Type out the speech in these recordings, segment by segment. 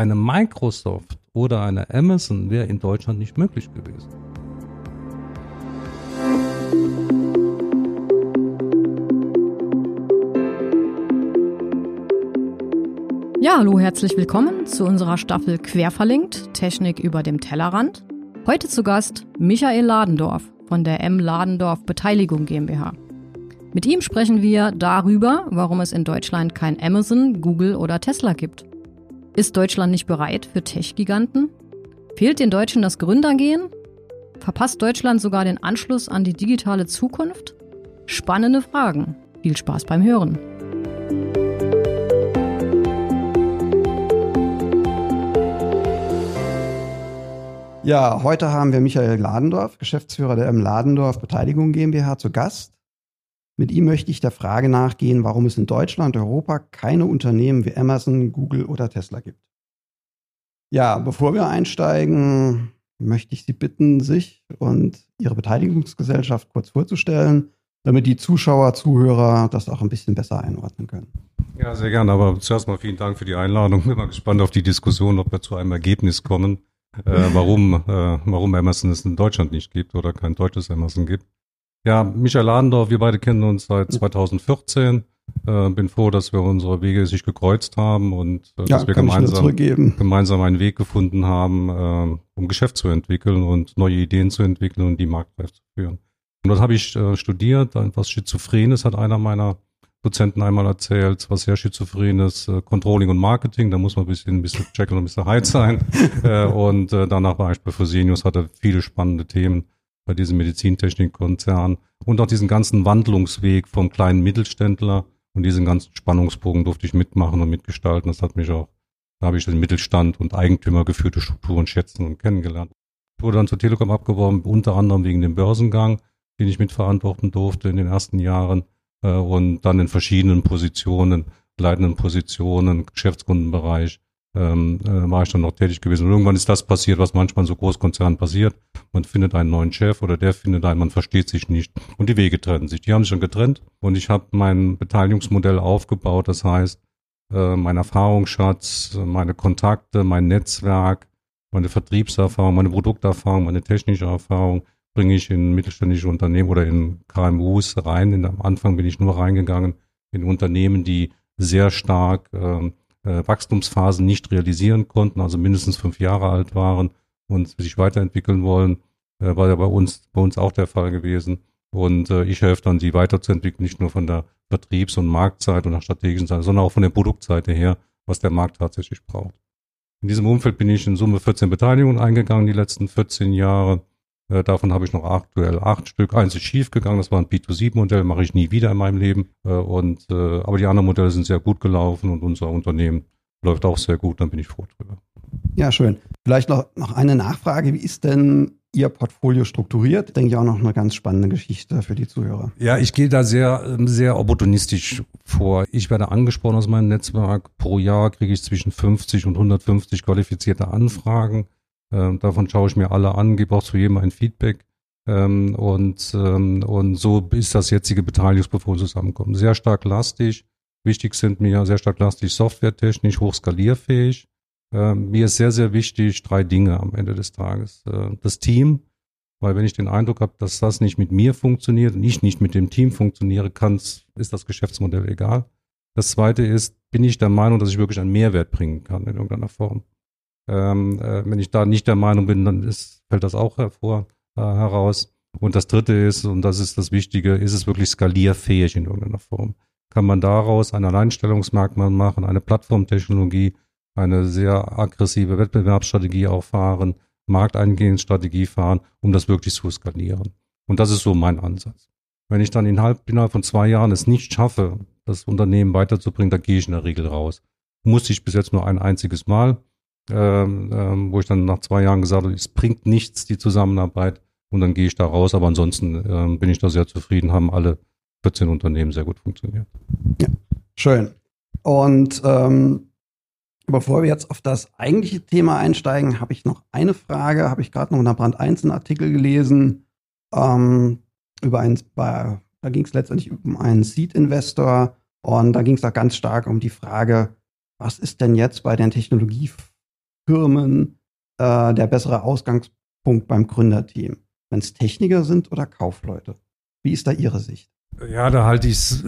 eine Microsoft oder eine Amazon wäre in Deutschland nicht möglich gewesen. Ja, hallo, herzlich willkommen zu unserer Staffel Querverlinkt, Technik über dem Tellerrand. Heute zu Gast Michael Ladendorf von der M. Ladendorf Beteiligung GmbH. Mit ihm sprechen wir darüber, warum es in Deutschland kein Amazon, Google oder Tesla gibt. Ist Deutschland nicht bereit für Tech-Giganten? Fehlt den Deutschen das Gründergehen? Verpasst Deutschland sogar den Anschluss an die digitale Zukunft? Spannende Fragen. Viel Spaß beim Hören. Ja, heute haben wir Michael Ladendorf, Geschäftsführer der M. Ladendorf Beteiligung GmbH, zu Gast. Mit ihm möchte ich der Frage nachgehen, warum es in Deutschland Europa keine Unternehmen wie Amazon, Google oder Tesla gibt. Ja, bevor wir einsteigen, möchte ich Sie bitten, sich und Ihre Beteiligungsgesellschaft kurz vorzustellen, damit die Zuschauer, Zuhörer das auch ein bisschen besser einordnen können. Ja, sehr gerne. Aber zuerst mal vielen Dank für die Einladung. Bin mal gespannt auf die Diskussion, ob wir zu einem Ergebnis kommen, äh, warum, äh, warum Amazon es in Deutschland nicht gibt oder kein deutsches Amazon gibt. Ja, Michael Ladendorf, wir beide kennen uns seit 2014. Äh, bin froh, dass wir unsere Wege sich gekreuzt haben und äh, ja, dass wir gemeinsam, gemeinsam einen Weg gefunden haben, äh, um Geschäft zu entwickeln und neue Ideen zu entwickeln und die marktreif zu führen. Und das habe ich äh, studiert, was Schizophrenes hat einer meiner Dozenten einmal erzählt, was sehr Schizophrenes, äh, Controlling und Marketing, da muss man ein bisschen, ein bisschen Jekyll und Mr. Hyde sein. äh, und danach war ich bei Fresenius, hatte viele spannende Themen bei diesem Medizintechnikkonzern und auch diesen ganzen Wandlungsweg vom kleinen Mittelständler und diesen ganzen Spannungsbogen durfte ich mitmachen und mitgestalten. Das hat mich auch, da habe ich den Mittelstand und Eigentümer geführte Strukturen schätzen und kennengelernt. Ich wurde dann zur Telekom abgeworben, unter anderem wegen dem Börsengang, den ich mitverantworten durfte in den ersten Jahren äh, und dann in verschiedenen Positionen, leitenden Positionen, Geschäftskundenbereich, ähm, äh, war ich dann noch tätig gewesen. Und irgendwann ist das passiert, was manchmal in so Großkonzernen passiert. Man findet einen neuen Chef oder der findet einen, man versteht sich nicht und die Wege trennen sich. Die haben sich schon getrennt und ich habe mein Beteiligungsmodell aufgebaut. Das heißt, äh, mein Erfahrungsschatz, meine Kontakte, mein Netzwerk, meine Vertriebserfahrung, meine Produkterfahrung, meine technische Erfahrung bringe ich in mittelständische Unternehmen oder in KMUs rein. In, am Anfang bin ich nur reingegangen in Unternehmen, die sehr stark ähm, äh, Wachstumsphasen nicht realisieren konnten, also mindestens fünf Jahre alt waren und sich weiterentwickeln wollen, äh, war ja bei uns, bei uns auch der Fall gewesen. Und äh, ich helfe dann, die weiterzuentwickeln, nicht nur von der Vertriebs- und Marktseite und der strategischen Seite, sondern auch von der Produktseite her, was der Markt tatsächlich braucht. In diesem Umfeld bin ich in Summe 14 Beteiligungen eingegangen die letzten 14 Jahre äh, davon habe ich noch aktuell acht Stück. Eins ist schief gegangen, das war ein B2C-Modell, mache ich nie wieder in meinem Leben. Äh, und, äh, aber die anderen Modelle sind sehr gut gelaufen und unser Unternehmen läuft auch sehr gut, dann bin ich froh drüber. Ja, schön. Vielleicht noch, noch eine Nachfrage. Wie ist denn Ihr Portfolio strukturiert? Denke ich auch noch eine ganz spannende Geschichte für die Zuhörer. Ja, ich gehe da sehr, ähm, sehr opportunistisch vor. Ich werde angesprochen aus meinem Netzwerk. Pro Jahr kriege ich zwischen 50 und 150 qualifizierte Anfragen. Ähm, davon schaue ich mir alle an, gebe auch zu jedem ein Feedback. Ähm, und, ähm, und so ist das jetzige Beteiligungsportfolio zusammenkommen. Sehr stark lastig. Wichtig sind mir sehr stark lastig softwaretechnisch, hochskalierfähig. Mir ist sehr, sehr wichtig drei Dinge am Ende des Tages. Äh, das Team, weil wenn ich den Eindruck habe, dass das nicht mit mir funktioniert und ich nicht mit dem Team funktioniere, kann, ist das Geschäftsmodell egal. Das zweite ist, bin ich der Meinung, dass ich wirklich einen Mehrwert bringen kann in irgendeiner Form. Ähm, äh, wenn ich da nicht der Meinung bin, dann ist, fällt das auch hervor, äh, heraus. Und das dritte ist, und das ist das Wichtige, ist es wirklich skalierfähig in irgendeiner Form? Kann man daraus ein Alleinstellungsmerkmal machen, eine Plattformtechnologie, eine sehr aggressive Wettbewerbsstrategie auch fahren, Markteingehensstrategie fahren, um das wirklich zu skalieren. Und das ist so mein Ansatz. Wenn ich dann innerhalb, innerhalb von zwei Jahren es nicht schaffe, das Unternehmen weiterzubringen, da gehe ich in der Regel raus. Musste ich bis jetzt nur ein einziges Mal ähm, ähm, wo ich dann nach zwei Jahren gesagt habe, es bringt nichts, die Zusammenarbeit. Und dann gehe ich da raus. Aber ansonsten ähm, bin ich da sehr zufrieden, haben alle 14 Unternehmen sehr gut funktioniert. Ja, schön. Und ähm, bevor wir jetzt auf das eigentliche Thema einsteigen, habe ich noch eine Frage. Habe ich gerade noch in der Brand 1 einen Artikel gelesen ähm, über ein, bei, da ging es letztendlich um einen Seed-Investor und da ging es da ganz stark um die Frage, was ist denn jetzt bei den Technologie Firmen äh, der bessere Ausgangspunkt beim Gründerteam? Wenn es Techniker sind oder Kaufleute? Wie ist da Ihre Sicht? Ja, da halte ich es,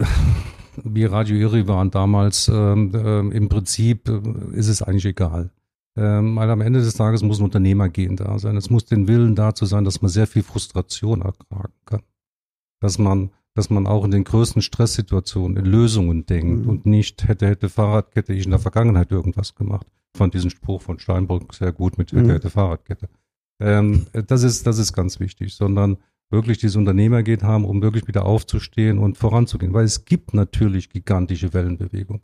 wie Radio Iri waren damals, ähm, äh, im Prinzip äh, ist es eigentlich egal. Ähm, weil am Ende des Tages muss ein Unternehmer gehen da sein. Es muss den Willen dazu sein, dass man sehr viel Frustration ertragen kann. Dass man, dass man auch in den größten Stresssituationen in Lösungen denkt mhm. und nicht hätte, hätte Fahrradkette ich in der Vergangenheit irgendwas gemacht. Ich fand diesen Spruch von Steinbrück sehr gut mit hätte, mhm. Fahrradkette. Ähm, das ist, das ist ganz wichtig, sondern wirklich dieses Unternehmergeht haben, um wirklich wieder aufzustehen und voranzugehen. Weil es gibt natürlich gigantische Wellenbewegung.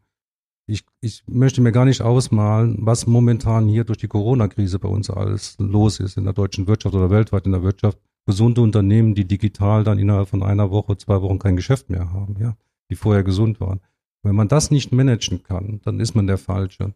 Ich, ich möchte mir gar nicht ausmalen, was momentan hier durch die Corona-Krise bei uns alles los ist in der deutschen Wirtschaft oder weltweit in der Wirtschaft. Gesunde Unternehmen, die digital dann innerhalb von einer Woche, zwei Wochen kein Geschäft mehr haben, ja, die vorher gesund waren. Wenn man das nicht managen kann, dann ist man der Falsche.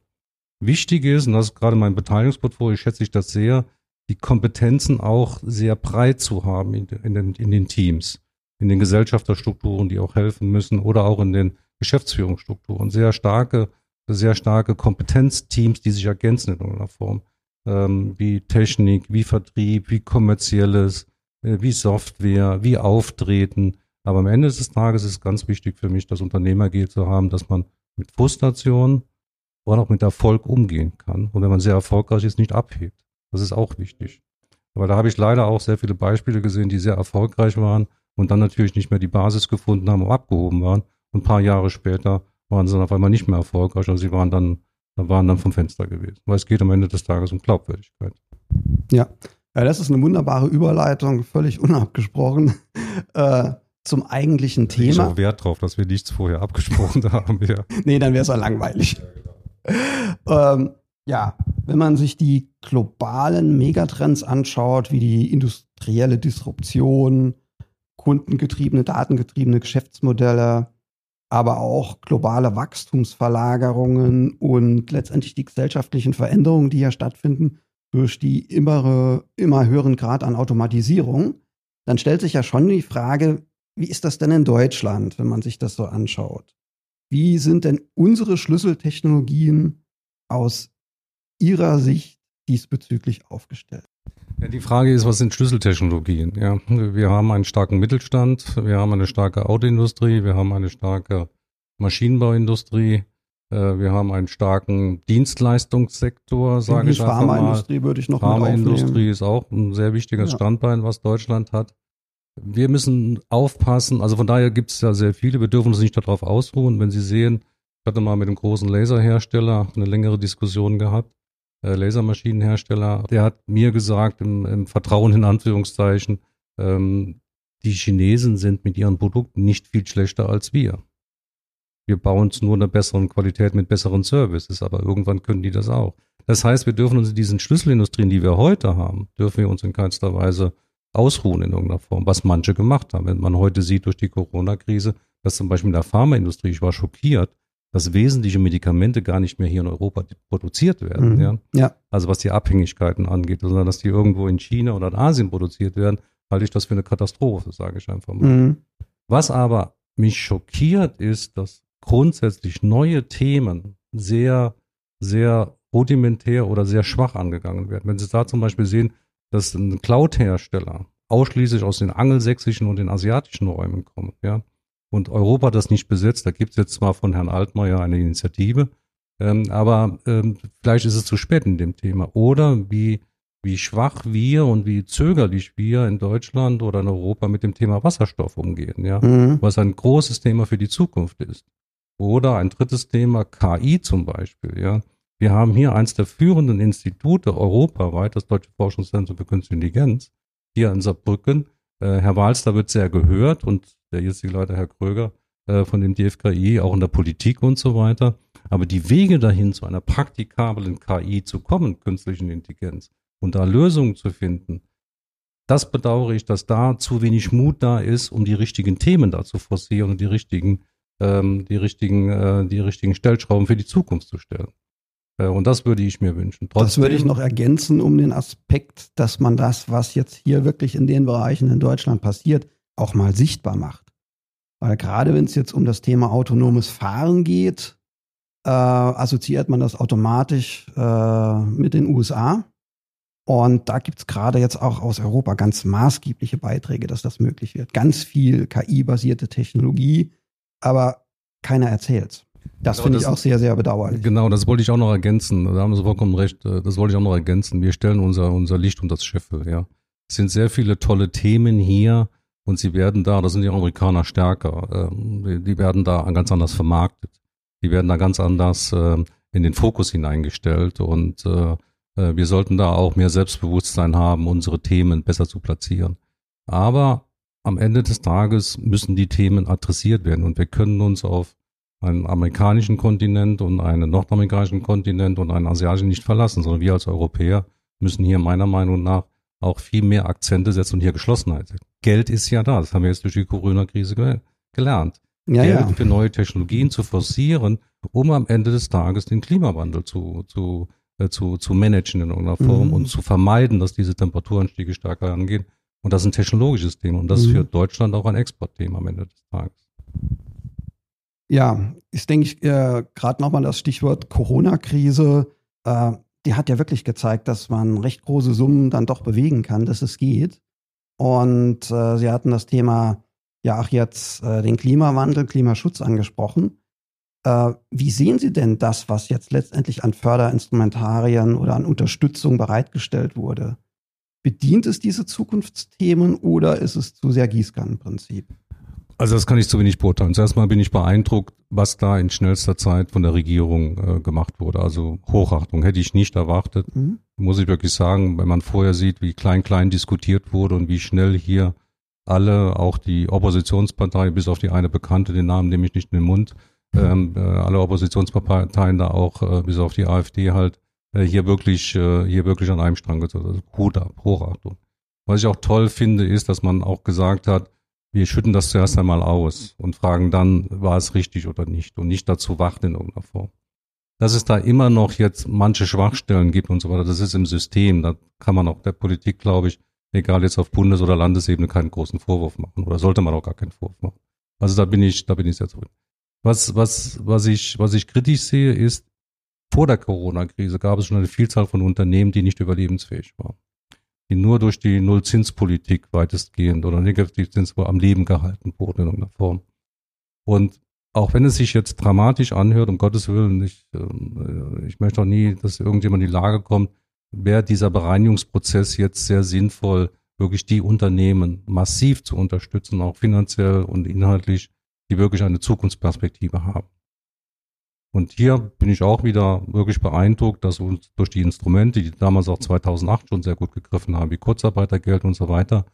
Wichtig ist, und das ist gerade mein Beteiligungsportfolio, schätze ich das sehr, die Kompetenzen auch sehr breit zu haben in, in, den, in den Teams, in den Gesellschafterstrukturen, die auch helfen müssen oder auch in den Geschäftsführungsstrukturen. Sehr starke, sehr starke Kompetenzteams, die sich ergänzen in irgendeiner Form, ähm, wie Technik, wie Vertrieb, wie kommerzielles, äh, wie Software, wie Auftreten. Aber am Ende des Tages ist es ganz wichtig für mich, das Unternehmergeht zu haben, dass man mit Frustration oder auch mit Erfolg umgehen kann. Und wenn man sehr erfolgreich ist, nicht abhebt. Das ist auch wichtig. Aber da habe ich leider auch sehr viele Beispiele gesehen, die sehr erfolgreich waren und dann natürlich nicht mehr die Basis gefunden haben und abgehoben waren. Und ein paar Jahre später waren sie dann auf einmal nicht mehr erfolgreich. Also sie waren dann, waren dann vom Fenster gewesen. Weil es geht am Ende des Tages um Glaubwürdigkeit. Ja. ja das ist eine wunderbare Überleitung, völlig unabgesprochen. Äh, zum eigentlichen Thema. Ich auch Wert drauf, dass wir nichts vorher abgesprochen haben. Ja. nee, dann wäre es ja langweilig. Ähm, ja, wenn man sich die globalen Megatrends anschaut, wie die industrielle Disruption, kundengetriebene, datengetriebene Geschäftsmodelle, aber auch globale Wachstumsverlagerungen und letztendlich die gesellschaftlichen Veränderungen, die ja stattfinden durch die immer, immer höheren Grad an Automatisierung, dann stellt sich ja schon die Frage, wie ist das denn in Deutschland, wenn man sich das so anschaut? Wie sind denn unsere Schlüsseltechnologien aus Ihrer Sicht diesbezüglich aufgestellt? Ja, die Frage ist, was sind Schlüsseltechnologien? Ja, wir haben einen starken Mittelstand, wir haben eine starke Autoindustrie, wir haben eine starke Maschinenbauindustrie, äh, wir haben einen starken Dienstleistungssektor, sage ich mal. Pharmaindustrie würde ich noch Pharmaindustrie ist auch ein sehr wichtiges ja. Standbein, was Deutschland hat. Wir müssen aufpassen, also von daher gibt es ja sehr viele, wir dürfen uns nicht darauf ausruhen. Wenn Sie sehen, ich hatte mal mit einem großen Laserhersteller eine längere Diskussion gehabt, äh, Lasermaschinenhersteller, der hat mir gesagt, im, im Vertrauen in Anführungszeichen, ähm, die Chinesen sind mit ihren Produkten nicht viel schlechter als wir. Wir bauen es nur in einer besseren Qualität mit besseren Services, aber irgendwann können die das auch. Das heißt, wir dürfen uns in diesen Schlüsselindustrien, die wir heute haben, dürfen wir uns in keinster Weise ausruhen in irgendeiner Form, was manche gemacht haben. Wenn man heute sieht durch die Corona-Krise, dass zum Beispiel in der Pharmaindustrie, ich war schockiert, dass wesentliche Medikamente gar nicht mehr hier in Europa produziert werden. Mhm. Ja? ja. Also was die Abhängigkeiten angeht, sondern dass die irgendwo in China oder in Asien produziert werden, halte ich das für eine Katastrophe, sage ich einfach mal. Mhm. Was aber mich schockiert ist, dass grundsätzlich neue Themen sehr, sehr rudimentär oder sehr schwach angegangen werden. Wenn Sie da zum Beispiel sehen, dass ein Cloud-Hersteller ausschließlich aus den angelsächsischen und den asiatischen Räumen kommt, ja, und Europa das nicht besetzt. Da gibt es jetzt zwar von Herrn Altmaier eine Initiative, ähm, aber ähm, vielleicht ist es zu spät in dem Thema. Oder wie, wie schwach wir und wie zögerlich wir in Deutschland oder in Europa mit dem Thema Wasserstoff umgehen, ja, mhm. was ein großes Thema für die Zukunft ist. Oder ein drittes Thema, KI zum Beispiel, ja. Wir haben hier eins der führenden Institute europaweit, das Deutsche Forschungszentrum für Künstliche Intelligenz, hier in Saarbrücken. Äh, Herr Walster wird sehr gehört und der jetzige Leiter, Herr Kröger, äh, von dem DFKI, auch in der Politik und so weiter. Aber die Wege dahin zu einer praktikablen KI zu kommen, künstlichen Intelligenz, und da Lösungen zu finden, das bedauere ich, dass da zu wenig Mut da ist, um die richtigen Themen da zu forcieren und die richtigen, ähm, die richtigen, äh, die richtigen Stellschrauben für die Zukunft zu stellen. Äh, und das würde ich mir wünschen. Trotzdem, das würde ich noch ergänzen um den Aspekt, dass man das, was jetzt hier wirklich in den Bereichen in Deutschland passiert, auch mal sichtbar macht. Weil gerade wenn es jetzt um das Thema autonomes Fahren geht, äh, assoziiert man das automatisch äh, mit den USA. Und da gibt es gerade jetzt auch aus Europa ganz maßgebliche Beiträge, dass das möglich wird. Ganz viel KI-basierte Technologie, aber keiner erzählt. Das genau, finde ich auch sehr, sehr bedauerlich. Genau, das wollte ich auch noch ergänzen. Da haben Sie vollkommen recht. Äh, das wollte ich auch noch ergänzen. Wir stellen unser, unser Licht unter das Schiffe, ja. Es sind sehr viele tolle Themen hier und sie werden da, da sind die Amerikaner stärker, ähm, die werden da ganz anders vermarktet. Die werden da ganz anders ähm, in den Fokus hineingestellt und äh, äh, wir sollten da auch mehr Selbstbewusstsein haben, unsere Themen besser zu platzieren. Aber am Ende des Tages müssen die Themen adressiert werden und wir können uns auf einen amerikanischen Kontinent und einen nordamerikanischen Kontinent und einen asiatischen nicht verlassen, sondern wir als Europäer müssen hier meiner Meinung nach auch viel mehr Akzente setzen und hier Geschlossenheit. Geld ist ja da, das haben wir jetzt durch die Corona-Krise ge gelernt. Ja, Geld ja. für neue Technologien zu forcieren, um am Ende des Tages den Klimawandel zu, zu, äh, zu, zu managen in irgendeiner Form mhm. und zu vermeiden, dass diese Temperaturanstiege stärker angehen. Und das ist ein technologisches Thema und das ist mhm. für Deutschland auch ein Exportthema am Ende des Tages. Ja, ist, denke ich, äh, gerade nochmal das Stichwort Corona-Krise. Äh, die hat ja wirklich gezeigt, dass man recht große Summen dann doch bewegen kann, dass es geht. Und äh, Sie hatten das Thema ja auch jetzt äh, den Klimawandel, Klimaschutz angesprochen. Äh, wie sehen Sie denn das, was jetzt letztendlich an Förderinstrumentarien oder an Unterstützung bereitgestellt wurde? Bedient es diese Zukunftsthemen oder ist es zu sehr Gießkannenprinzip? Also das kann ich zu wenig beurteilen. Zuerst mal bin ich beeindruckt, was da in schnellster Zeit von der Regierung äh, gemacht wurde. Also Hochachtung hätte ich nicht erwartet. Mhm. Muss ich wirklich sagen, wenn man vorher sieht, wie klein klein diskutiert wurde und wie schnell hier alle, auch die Oppositionspartei, bis auf die eine bekannte, den Namen nehme ich nicht in den Mund, ähm, äh, alle Oppositionsparteien da auch, äh, bis auf die AfD halt, äh, hier wirklich, äh, hier wirklich an einem Strang gezogen. Also Hut ab, Hochachtung. Was ich auch toll finde, ist, dass man auch gesagt hat, wir schütten das zuerst einmal aus und fragen dann, war es richtig oder nicht und nicht dazu warten in irgendeiner Form. Dass es da immer noch jetzt manche Schwachstellen gibt und so weiter, das ist im System. Da kann man auch der Politik, glaube ich, egal jetzt auf Bundes- oder Landesebene, keinen großen Vorwurf machen oder sollte man auch gar keinen Vorwurf machen. Also da bin ich, da bin ich sehr zufrieden. Was, was, was ich, was ich kritisch sehe, ist, vor der Corona-Krise gab es schon eine Vielzahl von Unternehmen, die nicht überlebensfähig waren die nur durch die Nullzinspolitik weitestgehend oder Negativzins am Leben gehalten wurden in irgendeiner Form. Und auch wenn es sich jetzt dramatisch anhört, um Gottes Willen, ich, äh, ich möchte auch nie, dass irgendjemand in die Lage kommt, wäre dieser Bereinigungsprozess jetzt sehr sinnvoll, wirklich die Unternehmen massiv zu unterstützen, auch finanziell und inhaltlich, die wirklich eine Zukunftsperspektive haben. Und hier bin ich auch wieder wirklich beeindruckt, dass uns durch die Instrumente, die damals auch 2008 schon sehr gut gegriffen haben, wie Kurzarbeitergeld und so weiter,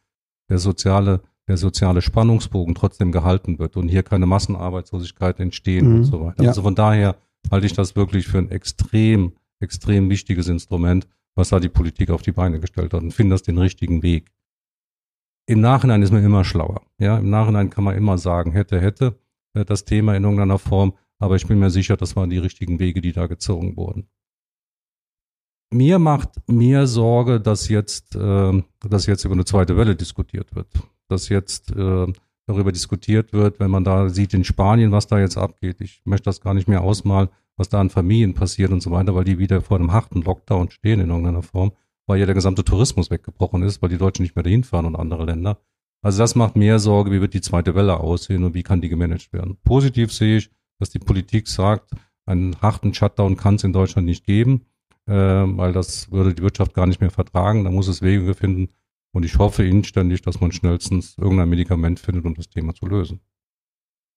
der soziale, der soziale Spannungsbogen trotzdem gehalten wird und hier keine Massenarbeitslosigkeit entstehen mhm. und so weiter. Ja. Also von daher halte ich das wirklich für ein extrem, extrem wichtiges Instrument, was da die Politik auf die Beine gestellt hat und finde das den richtigen Weg. Im Nachhinein ist man immer schlauer. Ja, im Nachhinein kann man immer sagen, hätte, hätte äh, das Thema in irgendeiner Form. Aber ich bin mir sicher, das waren die richtigen Wege, die da gezogen wurden. Mir macht mir Sorge, dass jetzt, äh, dass jetzt über eine zweite Welle diskutiert wird. Dass jetzt äh, darüber diskutiert wird, wenn man da sieht in Spanien, was da jetzt abgeht. Ich möchte das gar nicht mehr ausmalen, was da an Familien passiert und so weiter, weil die wieder vor einem harten Lockdown stehen in irgendeiner Form, weil ja der gesamte Tourismus weggebrochen ist, weil die Deutschen nicht mehr dahin fahren und andere Länder. Also das macht mehr Sorge, wie wird die zweite Welle aussehen und wie kann die gemanagt werden. Positiv sehe ich, dass die Politik sagt, einen harten Shutdown kann es in Deutschland nicht geben, äh, weil das würde die Wirtschaft gar nicht mehr vertragen. Da muss es Wege finden. Und ich hoffe inständig, dass man schnellstens irgendein Medikament findet, um das Thema zu lösen.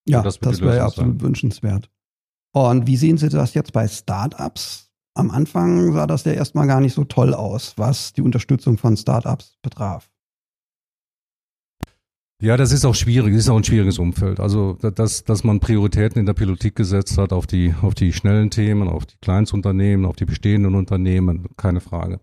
Ja, das, das wäre ja absolut sein. wünschenswert. Und wie sehen Sie das jetzt bei Startups? Am Anfang sah das ja erstmal gar nicht so toll aus, was die Unterstützung von Startups betraf. Ja, das ist auch schwierig, das ist auch ein schwieriges Umfeld. Also, dass, dass man Prioritäten in der Politik gesetzt hat auf die, auf die schnellen Themen, auf die Kleinstunternehmen, auf die bestehenden Unternehmen, keine Frage.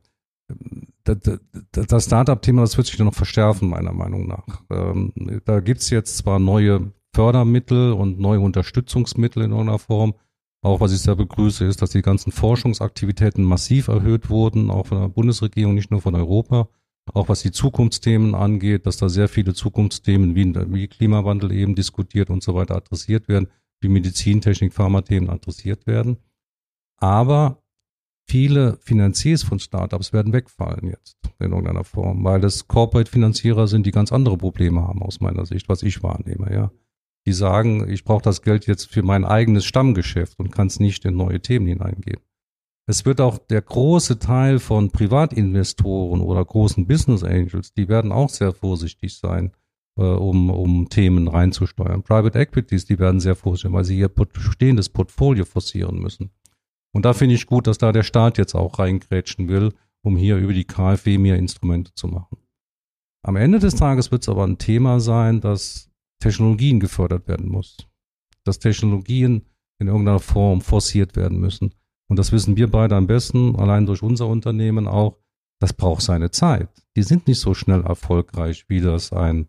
Das Startup-Thema, das wird sich noch verschärfen, meiner Meinung nach. Ähm, da gibt's jetzt zwar neue Fördermittel und neue Unterstützungsmittel in irgendeiner Form. Auch was ich sehr begrüße, ist, dass die ganzen Forschungsaktivitäten massiv erhöht wurden, auch von der Bundesregierung, nicht nur von Europa auch was die Zukunftsthemen angeht, dass da sehr viele Zukunftsthemen wie, wie Klimawandel eben diskutiert und so weiter adressiert werden. wie Medizintechnik, Pharmathemen adressiert werden. Aber viele Finanziers von Startups werden wegfallen jetzt in irgendeiner Form, weil es Corporate-Finanzierer sind, die ganz andere Probleme haben aus meiner Sicht, was ich wahrnehme, ja. Die sagen, ich brauche das Geld jetzt für mein eigenes Stammgeschäft und kann es nicht in neue Themen hineingeben. Es wird auch der große Teil von Privatinvestoren oder großen Business Angels, die werden auch sehr vorsichtig sein, äh, um, um Themen reinzusteuern. Private Equities, die werden sehr vorsichtig, weil sie ihr bestehendes Portfolio forcieren müssen. Und da finde ich gut, dass da der Staat jetzt auch reingrätschen will, um hier über die KfW mehr Instrumente zu machen. Am Ende des Tages wird es aber ein Thema sein, dass Technologien gefördert werden muss. Dass Technologien in irgendeiner Form forciert werden müssen. Und das wissen wir beide am besten, allein durch unser Unternehmen auch. Das braucht seine Zeit. Die sind nicht so schnell erfolgreich, wie das ein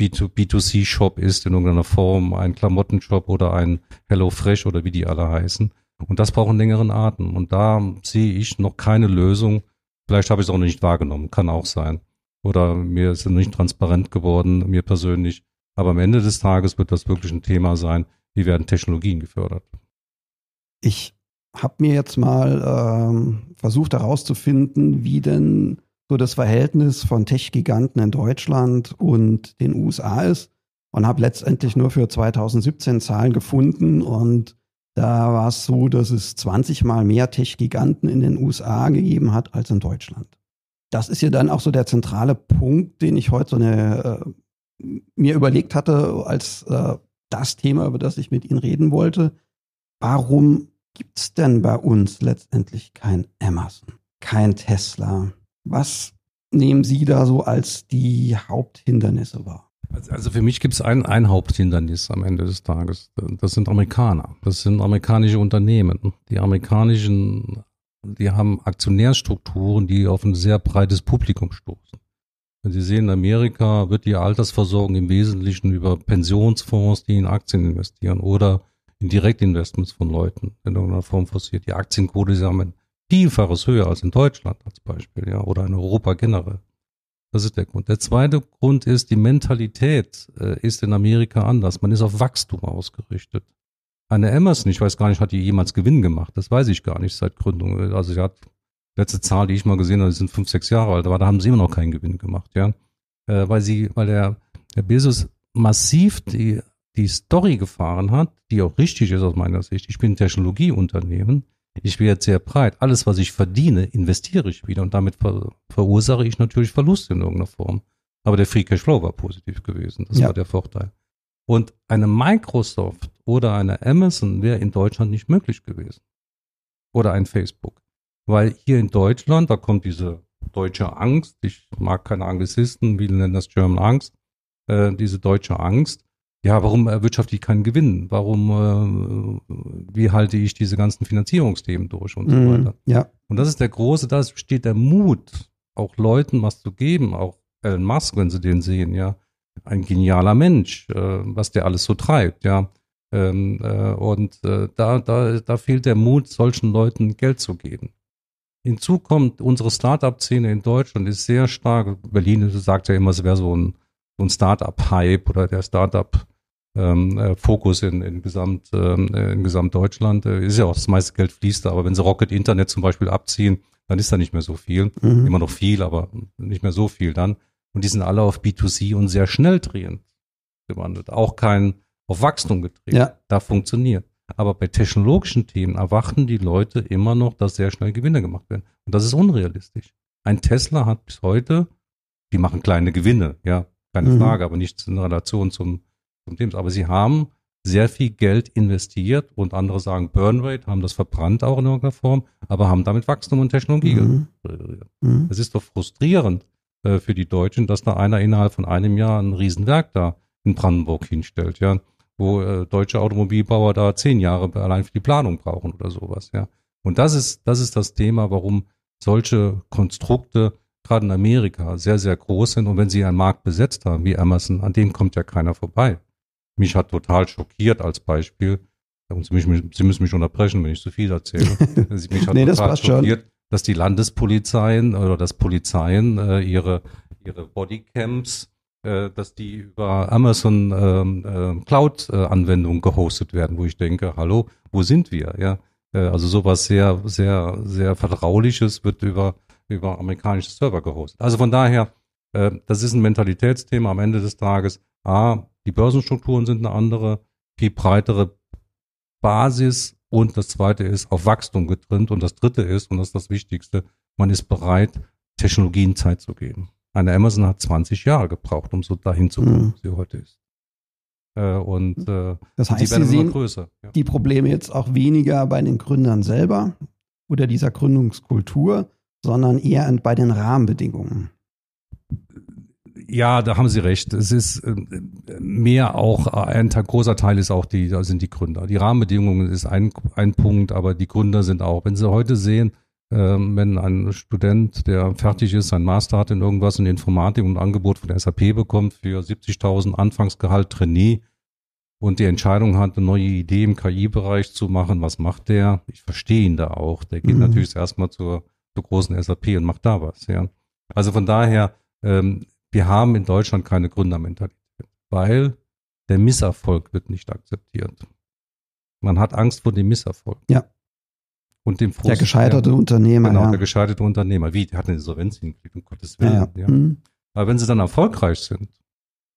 B2C-Shop ist in irgendeiner Form, ein Klamottenshop oder ein HelloFresh oder wie die alle heißen. Und das braucht einen längeren Atem. Und da sehe ich noch keine Lösung. Vielleicht habe ich es auch nicht wahrgenommen, kann auch sein. Oder mir ist es nicht transparent geworden, mir persönlich. Aber am Ende des Tages wird das wirklich ein Thema sein, wie werden Technologien gefördert. Ich habe mir jetzt mal ähm, versucht herauszufinden, wie denn so das Verhältnis von Tech-Giganten in Deutschland und den USA ist und habe letztendlich nur für 2017 Zahlen gefunden und da war es so, dass es 20 mal mehr Tech-Giganten in den USA gegeben hat als in Deutschland. Das ist ja dann auch so der zentrale Punkt, den ich heute so eine, äh, mir überlegt hatte als äh, das Thema, über das ich mit Ihnen reden wollte. Warum gibt es denn bei uns letztendlich kein Amazon, kein Tesla? Was nehmen Sie da so als die Haupthindernisse wahr? Also für mich gibt es ein, ein Haupthindernis am Ende des Tages. Das sind Amerikaner. Das sind amerikanische Unternehmen. Die amerikanischen, die haben Aktionärstrukturen, die auf ein sehr breites Publikum stoßen. Wenn Sie sehen, in Amerika wird die Altersversorgung im Wesentlichen über Pensionsfonds, die in Aktien investieren oder in Direktinvestments von Leuten in irgendeiner Form forciert. Die Aktienquote ist ja ein Vielfaches höher als in Deutschland als Beispiel, ja, oder in Europa generell. Das ist der Grund. Der zweite Grund ist, die Mentalität äh, ist in Amerika anders. Man ist auf Wachstum ausgerichtet. Eine Emerson, ich weiß gar nicht, hat die jemals Gewinn gemacht? Das weiß ich gar nicht seit Gründung. Also sie hat letzte Zahl, die ich mal gesehen habe, die sind fünf, sechs Jahre alt, aber da haben sie immer noch keinen Gewinn gemacht, ja. Äh, weil sie, weil der, der Bezos massiv die, die Story gefahren hat, die auch richtig ist aus meiner Sicht. Ich bin ein Technologieunternehmen ich jetzt sehr breit. Alles, was ich verdiene, investiere ich wieder und damit ver verursache ich natürlich Verluste in irgendeiner Form. Aber der Free Cash Flow war positiv gewesen. Das ja. war der Vorteil. Und eine Microsoft oder eine Amazon wäre in Deutschland nicht möglich gewesen. Oder ein Facebook. Weil hier in Deutschland, da kommt diese deutsche Angst, ich mag keine Anglizisten, wie nennen das German Angst, äh, diese deutsche Angst, ja, warum erwirtschafte ich keinen Gewinn? Warum, äh, wie halte ich diese ganzen Finanzierungsthemen durch und so mm, weiter? Ja. Und das ist der große, da steht der Mut, auch Leuten was zu geben, auch Elon Musk, wenn sie den sehen, ja. Ein genialer Mensch, äh, was der alles so treibt, ja. Ähm, äh, und äh, da, da, da fehlt der Mut, solchen Leuten Geld zu geben. Hinzu kommt, unsere Startup-Szene in Deutschland ist sehr stark. Berlin sagt ja immer, es wäre so ein, so ein Startup-Hype oder der Startup ähm, äh, Fokus in, in, Gesamt, ähm, äh, in Gesamtdeutschland. Äh, ist ja auch das meiste Geld fließt da, aber wenn sie Rocket Internet zum Beispiel abziehen, dann ist da nicht mehr so viel. Mhm. Immer noch viel, aber nicht mehr so viel dann. Und die sind alle auf B2C und sehr schnell drehend gewandelt. Auch kein auf Wachstum gedreht. Ja. Da funktioniert. Aber bei technologischen Themen erwarten die Leute immer noch, dass sehr schnell Gewinne gemacht werden. Und das ist unrealistisch. Ein Tesla hat bis heute, die machen kleine Gewinne, ja, keine mhm. Frage, aber nicht in Relation zum Thema. Aber sie haben sehr viel Geld investiert und andere sagen Burnrate, haben das verbrannt auch in irgendeiner Form, aber haben damit Wachstum und Technologie mhm. mhm. Es ist doch frustrierend äh, für die Deutschen, dass da einer innerhalb von einem Jahr ein Riesenwerk da in Brandenburg hinstellt, ja, wo äh, deutsche Automobilbauer da zehn Jahre allein für die Planung brauchen oder sowas, ja. Und das ist, das ist das Thema, warum solche Konstrukte gerade in Amerika sehr, sehr groß sind. Und wenn sie einen Markt besetzt haben, wie Amazon, an dem kommt ja keiner vorbei mich hat total schockiert als Beispiel. Und Sie müssen, Sie müssen mich unterbrechen, wenn ich zu viel erzähle. mich hat nee, total schockiert, schon. dass die Landespolizeien oder das Polizeien äh, ihre, ihre Bodycams äh, dass die über Amazon ähm, äh, Cloud-Anwendungen gehostet werden, wo ich denke, hallo, wo sind wir? Ja, äh, also sowas sehr, sehr, sehr vertrauliches wird über über amerikanische Server gehostet. Also von daher, äh, das ist ein Mentalitätsthema am Ende des Tages. A, die Börsenstrukturen sind eine andere, viel breitere Basis und das zweite ist auf Wachstum getrimmt und das dritte ist, und das ist das Wichtigste, man ist bereit, Technologien Zeit zu geben. Eine Amazon hat 20 Jahre gebraucht, um so dahin zu kommen, mhm. wie sie heute ist. Äh, und äh, das heißt, sie sehen größer. Ja. die Probleme jetzt auch weniger bei den Gründern selber oder dieser Gründungskultur, sondern eher bei den Rahmenbedingungen. Ja, da haben Sie recht. Es ist äh, mehr auch, ein großer Teil ist auch die, da sind die Gründer. Die Rahmenbedingungen ist ein, ein Punkt, aber die Gründer sind auch. Wenn Sie heute sehen, ähm, wenn ein Student, der fertig ist, sein Master hat in irgendwas in Informatik und ein Angebot von der SAP bekommt für 70.000 Anfangsgehalt Trainee und die Entscheidung hat, eine neue Idee im KI-Bereich zu machen, was macht der? Ich verstehe ihn da auch. Der geht mhm. natürlich erstmal zur, zur großen SAP und macht da was, ja. Also von daher, ähm, wir haben in Deutschland keine Gründermentalität, weil der Misserfolg wird nicht akzeptiert. Man hat Angst vor dem Misserfolg. Ja. Und dem Frust. Der gescheiterte ja, Unternehmer. Genau, ja. der gescheiterte Unternehmer. Wie? Der hat eine Insolvenz hingekriegt, um Gottes Willen. Ja, ja. Mhm. Aber wenn sie dann erfolgreich sind,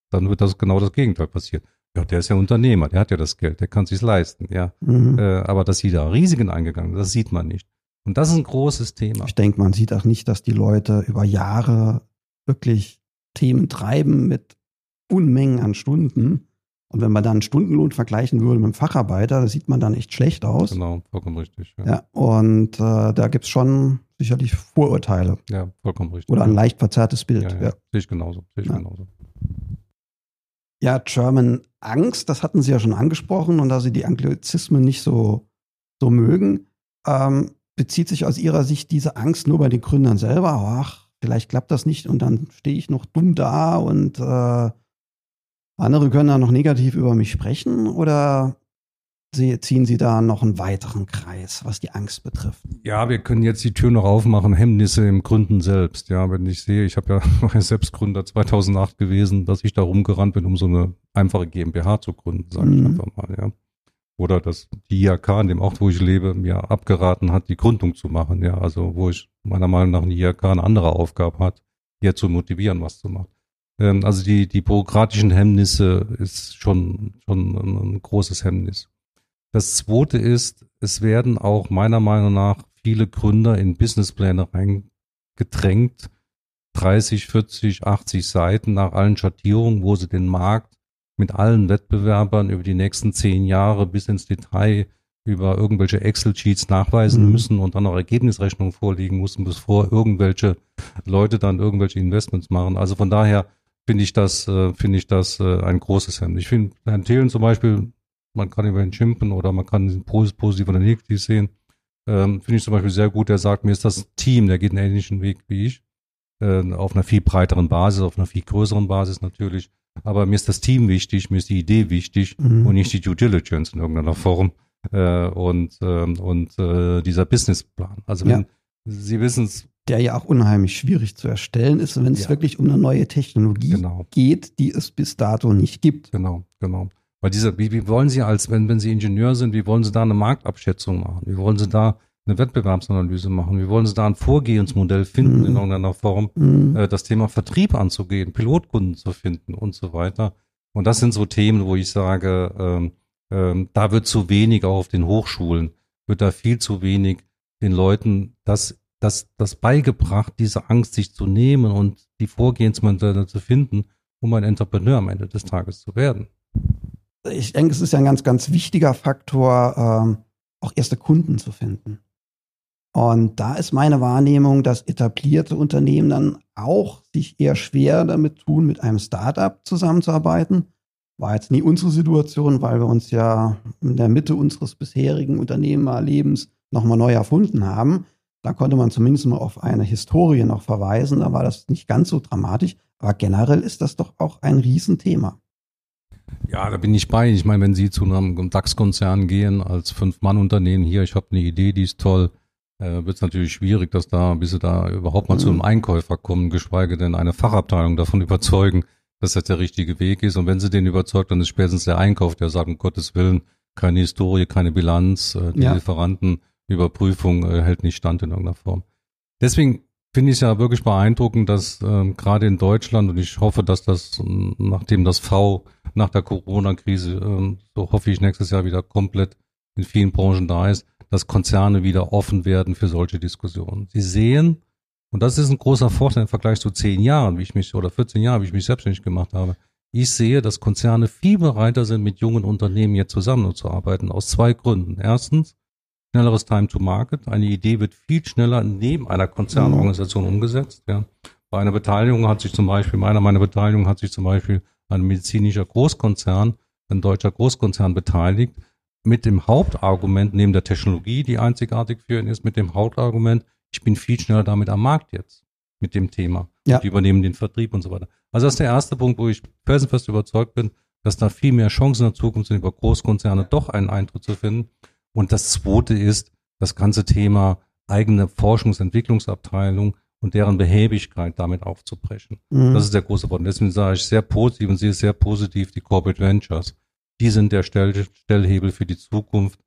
dann wird das genau das Gegenteil passieren. Ja, der ist ja Unternehmer, der hat ja das Geld, der kann sich's leisten, ja. Mhm. Äh, aber dass sie da Risiken eingegangen sind, das sieht man nicht. Und das ist ein großes Thema. Ich denke, man sieht auch nicht, dass die Leute über Jahre wirklich Themen treiben mit Unmengen an Stunden. Und wenn man dann einen Stundenlohn vergleichen würde mit einem Facharbeiter, da sieht man dann echt schlecht aus. Genau, vollkommen richtig. Ja, ja und äh, da gibt es schon sicherlich Vorurteile. Ja, vollkommen richtig. Oder ein leicht verzerrtes Bild. Ja, ja. Sehe ich genauso. Sehe ich ja. genauso. Ja, German Angst, das hatten Sie ja schon angesprochen und da Sie die Anglizismen nicht so, so mögen, ähm, bezieht sich aus Ihrer Sicht diese Angst nur bei den Gründern selber? Ach, vielleicht klappt das nicht und dann stehe ich noch dumm da und äh, andere können da noch negativ über mich sprechen oder Sie, ziehen Sie da noch einen weiteren Kreis, was die Angst betrifft? Ja, wir können jetzt die Tür noch aufmachen, Hemmnisse im Gründen selbst. Ja, wenn ich sehe, ich habe ja selbst Gründer 2008 gewesen, dass ich da rumgerannt bin, um so eine einfache GmbH zu gründen, sage mhm. ich einfach mal. Ja oder dass die IHK in dem Ort, wo ich lebe, mir abgeraten hat, die Gründung zu machen. Ja, also wo ich meiner Meinung nach eine IHK eine andere Aufgabe hat, hier zu motivieren, was zu machen. Ähm, also die, die bürokratischen Hemmnisse ist schon, schon ein, ein großes Hemmnis. Das zweite ist, es werden auch meiner Meinung nach viele Gründer in Businesspläne reingedrängt, 30, 40, 80 Seiten nach allen Schattierungen, wo sie den Markt mit allen Wettbewerbern über die nächsten zehn Jahre bis ins Detail über irgendwelche Excel-Sheets nachweisen mhm. müssen und dann auch Ergebnisrechnungen vorliegen müssen, bevor irgendwelche Leute dann irgendwelche Investments machen. Also von daher finde ich das, äh, finde ich das äh, ein großes Hemd. Ich finde Herrn Thelen zum Beispiel, man kann über ihn schimpfen oder man kann ihn positiv oder negativ sehen. Ähm, finde ich zum Beispiel sehr gut. Er sagt, mir ist das Team, der geht einen ähnlichen Weg wie ich, äh, auf einer viel breiteren Basis, auf einer viel größeren Basis natürlich. Aber mir ist das Team wichtig, mir ist die Idee wichtig mhm. und nicht die Due Diligence in irgendeiner Form äh, und, äh, und äh, dieser Businessplan. Also wenn ja. Sie wissen es. Der ja auch unheimlich schwierig zu erstellen ist, wenn es ja. wirklich um eine neue Technologie genau. geht, die es bis dato nicht gibt. Genau, genau. Weil diese, wie, wie wollen Sie als, wenn, wenn Sie Ingenieur sind, wie wollen Sie da eine Marktabschätzung machen? Wie wollen Sie da eine Wettbewerbsanalyse machen. Wir wollen Sie da ein Vorgehensmodell finden mhm. in irgendeiner Form, mhm. äh, das Thema Vertrieb anzugehen, Pilotkunden zu finden und so weiter. Und das sind so Themen, wo ich sage, ähm, ähm, da wird zu wenig auch auf den Hochschulen, wird da viel zu wenig den Leuten das, das, das beigebracht, diese Angst sich zu nehmen und die Vorgehensmodelle zu finden, um ein Entrepreneur am Ende des Tages zu werden. Ich denke, es ist ja ein ganz, ganz wichtiger Faktor, ähm, auch erste Kunden zu finden. Und da ist meine Wahrnehmung, dass etablierte Unternehmen dann auch sich eher schwer damit tun, mit einem Startup zusammenzuarbeiten. War jetzt nie unsere Situation, weil wir uns ja in der Mitte unseres bisherigen Unternehmerlebens nochmal neu erfunden haben. Da konnte man zumindest mal auf eine Historie noch verweisen. Da war das nicht ganz so dramatisch. Aber generell ist das doch auch ein Riesenthema. Ja, da bin ich bei. Ich meine, wenn Sie zu einem DAX-Konzern gehen als Fünf-Mann-Unternehmen hier, ich habe eine Idee, die ist toll, äh, wird es natürlich schwierig, dass da, bis sie da überhaupt mal mhm. zu einem Einkäufer kommen, geschweige denn eine Fachabteilung davon überzeugen, dass das der richtige Weg ist. Und wenn sie den überzeugt, dann ist spätestens der Einkauf, der sagt, um Gottes Willen, keine Historie, keine Bilanz, äh, die ja. Lieferantenüberprüfung äh, hält nicht stand in irgendeiner Form. Deswegen finde ich es ja wirklich beeindruckend, dass ähm, gerade in Deutschland, und ich hoffe, dass das, nachdem das V nach der Corona-Krise, ähm, so hoffe ich nächstes Jahr wieder komplett in vielen Branchen da ist, dass Konzerne wieder offen werden für solche Diskussionen. Sie sehen, und das ist ein großer Vorteil im Vergleich zu zehn Jahren, wie ich mich, oder 14 Jahren, wie ich mich selbstständig gemacht habe. Ich sehe, dass Konzerne viel bereiter sind, mit jungen Unternehmen jetzt zusammenzuarbeiten, aus zwei Gründen. Erstens, schnelleres Time to Market. Eine Idee wird viel schneller neben einer Konzernorganisation umgesetzt. Ja. Bei einer Beteiligung hat sich zum Beispiel, meiner meiner Beteiligung hat sich zum Beispiel ein medizinischer Großkonzern, ein deutscher Großkonzern beteiligt, mit dem Hauptargument, neben der Technologie, die einzigartig für ihn ist, mit dem Hauptargument, ich bin viel schneller damit am Markt jetzt, mit dem Thema. Ja. Die übernehmen den Vertrieb und so weiter. Also das ist der erste Punkt, wo ich felsenfest überzeugt bin, dass da viel mehr Chancen in der Zukunft sind, über Großkonzerne doch einen Eintritt zu finden. Und das zweite ist das ganze Thema eigene Forschungsentwicklungsabteilung und deren Behäbigkeit damit aufzubrechen. Mhm. Das ist der große Punkt. Deswegen sage ich sehr positiv und sehe sehr positiv die Corporate Ventures. Die sind der Stell Stellhebel für die Zukunft,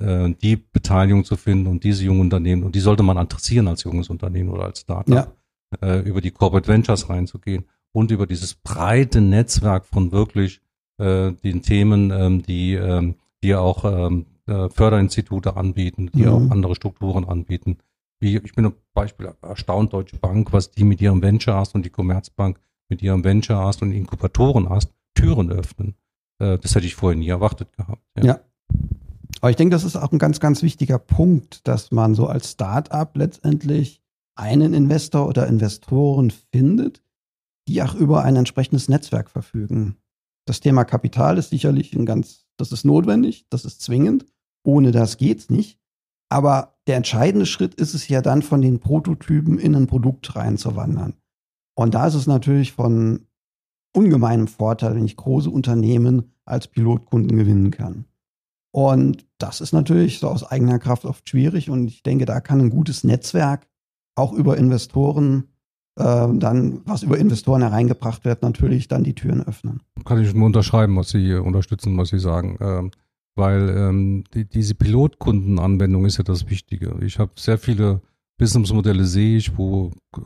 äh, die Beteiligung zu finden und diese jungen Unternehmen, und die sollte man adressieren als junges Unternehmen oder als Startup, ja. äh, über die Corporate Ventures reinzugehen und über dieses breite Netzwerk von wirklich äh, den Themen, ähm, die, ähm, die auch ähm, äh, Förderinstitute anbieten, die mhm. auch andere Strukturen anbieten. Wie, ich bin zum Beispiel erstaunt, Deutsche Bank, was die mit ihrem Venture Ast und die Commerzbank mit ihrem Venture Ast und Inkubatoren Ast Türen öffnen. Äh, das hätte ich vorher nie erwartet gehabt. Ja. ja. Aber ich denke, das ist auch ein ganz, ganz wichtiger Punkt, dass man so als Start-up letztendlich einen Investor oder Investoren findet, die auch über ein entsprechendes Netzwerk verfügen. Das Thema Kapital ist sicherlich ein ganz, das ist notwendig, das ist zwingend. Ohne das geht's nicht. Aber der entscheidende Schritt ist es ja dann, von den Prototypen in ein Produkt reinzuwandern. Und da ist es natürlich von ungemeinem Vorteil, wenn ich große Unternehmen als Pilotkunden gewinnen kann. Und das ist natürlich so aus eigener Kraft oft schwierig. Und ich denke, da kann ein gutes Netzwerk auch über Investoren äh, dann, was über Investoren hereingebracht wird, natürlich dann die Türen öffnen. Kann ich nur unterschreiben, was Sie unterstützen, was Sie sagen. Ähm, weil ähm, die, diese Pilotkundenanwendung ist ja das Wichtige. Ich habe sehr viele Businessmodelle sehe ich, wo äh,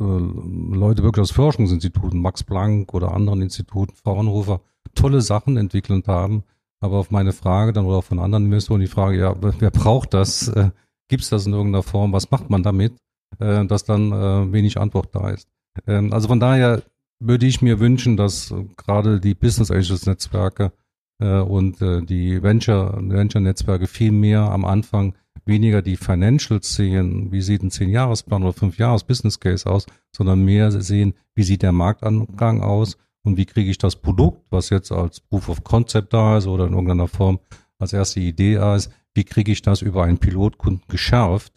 Leute wirklich aus Forschungsinstituten, Max Planck oder anderen Instituten, Fraunhofer, tolle Sachen entwickelt haben. Aber auf meine Frage dann oder auch von anderen Investoren die Frage, ja, wer braucht das? Äh, Gibt es das in irgendeiner Form? Was macht man damit? Äh, dass dann äh, wenig Antwort da ist. Ähm, also von daher würde ich mir wünschen, dass gerade die Business Angels Netzwerke äh, und äh, die Venture, Venture Netzwerke viel mehr am Anfang weniger die Financials sehen, wie sieht ein Zehn-Jahresplan oder Fünf-Jahres-Business Case aus, sondern mehr sehen, wie sieht der Marktangang aus und wie kriege ich das Produkt, was jetzt als Proof of Concept da ist oder in irgendeiner Form als erste Idee da ist, wie kriege ich das über einen Pilotkunden geschärft,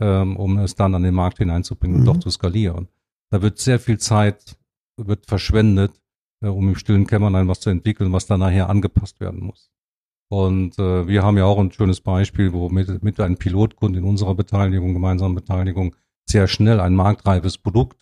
ähm, um es dann an den Markt hineinzubringen und mhm. doch zu skalieren. Da wird sehr viel Zeit wird verschwendet, äh, um im stillen Kämmerlein was zu entwickeln, was dann nachher angepasst werden muss. Und äh, wir haben ja auch ein schönes Beispiel, wo mit, mit einem Pilotkunden in unserer Beteiligung, gemeinsamen Beteiligung, sehr schnell ein marktreifes Produkt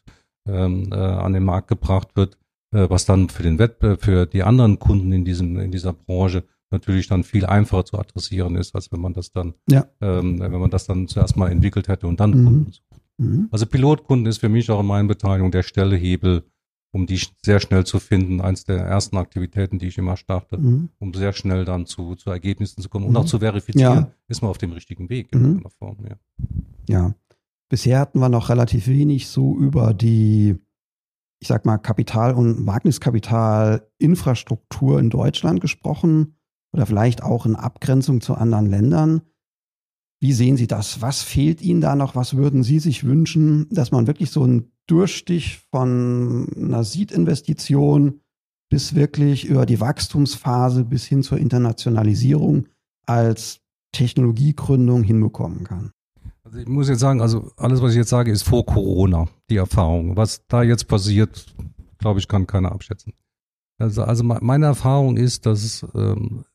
ähm, äh, an den Markt gebracht wird, was dann für den Wettbewerb, für die anderen Kunden in diesem in dieser Branche natürlich dann viel einfacher zu adressieren ist, als wenn man das dann, ja. ähm, wenn man das dann zuerst mal entwickelt hätte und dann mhm. Kunden sucht. Mhm. Also Pilotkunden ist für mich auch in meiner Beteiligung der Stellehebel um die sehr schnell zu finden, eins der ersten Aktivitäten, die ich immer starte, mhm. um sehr schnell dann zu, zu Ergebnissen zu kommen und mhm. auch zu verifizieren, ja. ist man auf dem richtigen Weg in mhm. irgendeiner Form. Ja. ja. Bisher hatten wir noch relativ wenig so über die, ich sag mal, Kapital- und Wagniskapitalinfrastruktur in Deutschland gesprochen oder vielleicht auch in Abgrenzung zu anderen Ländern. Wie sehen Sie das? Was fehlt Ihnen da noch? Was würden Sie sich wünschen, dass man wirklich so einen Durchstich von einer Seed-Investition bis wirklich über die Wachstumsphase bis hin zur Internationalisierung als Technologiegründung hinbekommen kann? Also ich muss jetzt sagen, also alles, was ich jetzt sage, ist vor Corona, die Erfahrung. Was da jetzt passiert, glaube ich, kann keiner abschätzen. Also, also meine Erfahrung ist, dass ähm,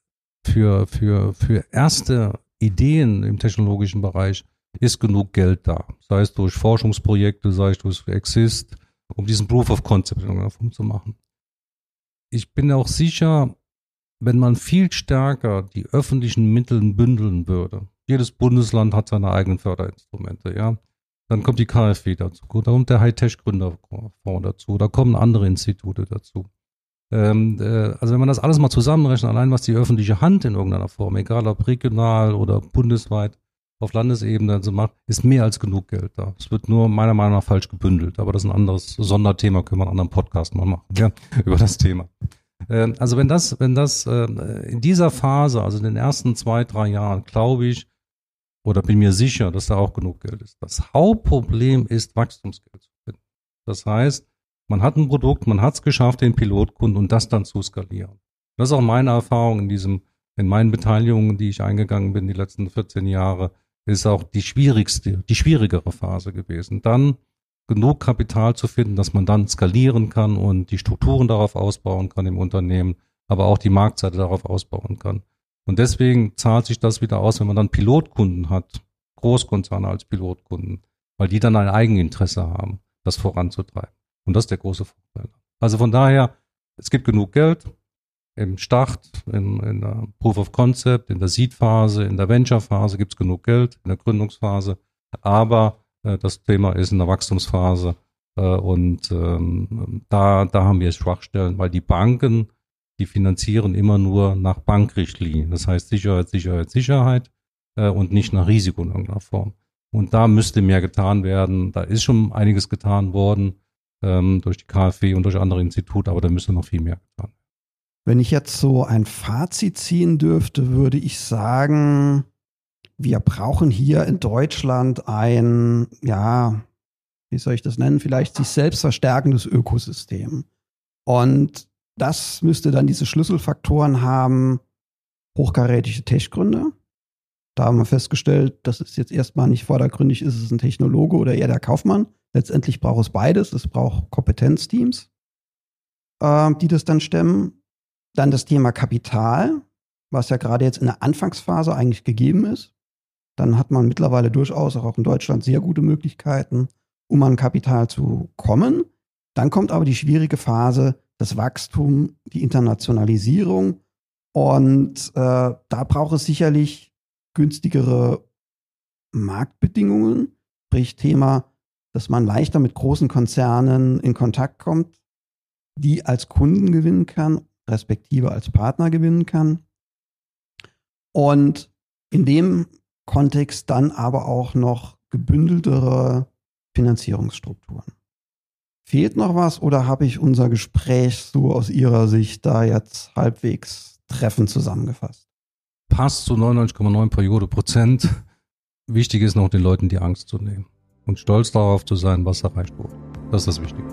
für, für, für erste Ideen im technologischen Bereich ist genug Geld da. Sei es durch Forschungsprojekte, sei es durch Exist, um diesen Proof of Concept zu machen. ich bin auch sicher, wenn man viel stärker die öffentlichen Mittel bündeln würde, jedes Bundesland hat seine eigenen Förderinstrumente, ja. Dann kommt die KfW dazu, da kommt der Hightech-Gründerfonds dazu, da kommen andere Institute dazu. Ähm, äh, also wenn man das alles mal zusammenrechnet, allein was die öffentliche Hand in irgendeiner Form, egal ob regional oder bundesweit auf Landesebene so macht, ist mehr als genug Geld da. Es wird nur meiner Meinung nach falsch gebündelt, aber das ist ein anderes Sonderthema, können wir einen anderen Podcast mal machen, ja, über das Thema. Ähm, also wenn das, wenn das äh, in dieser Phase, also in den ersten zwei, drei Jahren, glaube ich, oder bin mir sicher, dass da auch genug Geld ist. Das Hauptproblem ist, Wachstumsgeld zu finden. Das heißt, man hat ein Produkt, man hat es geschafft, den Pilotkunden und das dann zu skalieren. Das ist auch meine Erfahrung in diesem, in meinen Beteiligungen, die ich eingegangen bin die letzten 14 Jahre, ist auch die schwierigste, die schwierigere Phase gewesen. Dann genug Kapital zu finden, dass man dann skalieren kann und die Strukturen darauf ausbauen kann im Unternehmen, aber auch die Marktseite darauf ausbauen kann. Und deswegen zahlt sich das wieder aus, wenn man dann Pilotkunden hat, Großkonzerne als Pilotkunden, weil die dann ein Eigeninteresse haben, das voranzutreiben. Und das ist der große Vorteil. Also von daher, es gibt genug Geld im Start, in, in der Proof of Concept, in der Seed-Phase, in der Venture-Phase gibt es genug Geld, in der Gründungsphase. Aber äh, das Thema ist in der Wachstumsphase äh, und ähm, da, da haben wir Schwachstellen, weil die Banken die finanzieren immer nur nach Bankrichtlinien. Das heißt Sicherheit, Sicherheit, Sicherheit äh, und nicht nach Risiko in irgendeiner Form. Und da müsste mehr getan werden. Da ist schon einiges getan worden ähm, durch die KfW und durch andere Institute, aber da müsste noch viel mehr getan werden. Wenn ich jetzt so ein Fazit ziehen dürfte, würde ich sagen, wir brauchen hier in Deutschland ein, ja, wie soll ich das nennen, vielleicht sich selbst verstärkendes Ökosystem. Und das müsste dann diese Schlüsselfaktoren haben, hochkarätige Tech-Gründe. Da haben wir festgestellt, das ist jetzt erstmal nicht vordergründig, ist es ein Technologe oder eher der Kaufmann. Letztendlich braucht es beides. Es braucht Kompetenzteams, äh, die das dann stemmen. Dann das Thema Kapital, was ja gerade jetzt in der Anfangsphase eigentlich gegeben ist. Dann hat man mittlerweile durchaus auch in Deutschland sehr gute Möglichkeiten, um an Kapital zu kommen. Dann kommt aber die schwierige Phase, das Wachstum, die Internationalisierung. Und äh, da braucht es sicherlich günstigere Marktbedingungen, sprich Thema, dass man leichter mit großen Konzernen in Kontakt kommt, die als Kunden gewinnen kann, respektive als Partner gewinnen kann. Und in dem Kontext dann aber auch noch gebündeltere Finanzierungsstrukturen. Fehlt noch was oder habe ich unser Gespräch so aus Ihrer Sicht da jetzt halbwegs treffend zusammengefasst? Passt zu 99,9 Periode Prozent. Wichtig ist noch den Leuten die Angst zu nehmen und stolz darauf zu sein, was erreicht wurde. Das ist das Wichtige.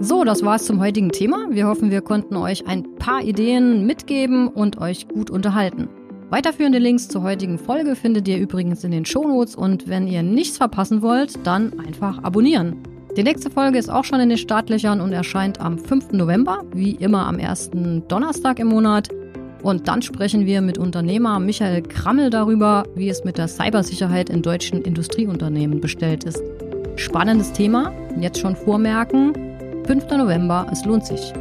So, das war es zum heutigen Thema. Wir hoffen, wir konnten euch ein paar Ideen mitgeben und euch gut unterhalten. Weiterführende Links zur heutigen Folge findet ihr übrigens in den Shownotes und wenn ihr nichts verpassen wollt, dann einfach abonnieren. Die nächste Folge ist auch schon in den Startlöchern und erscheint am 5. November, wie immer am ersten Donnerstag im Monat. Und dann sprechen wir mit Unternehmer Michael Krammel darüber, wie es mit der Cybersicherheit in deutschen Industrieunternehmen bestellt ist. Spannendes Thema, jetzt schon vormerken. 5. November, es lohnt sich.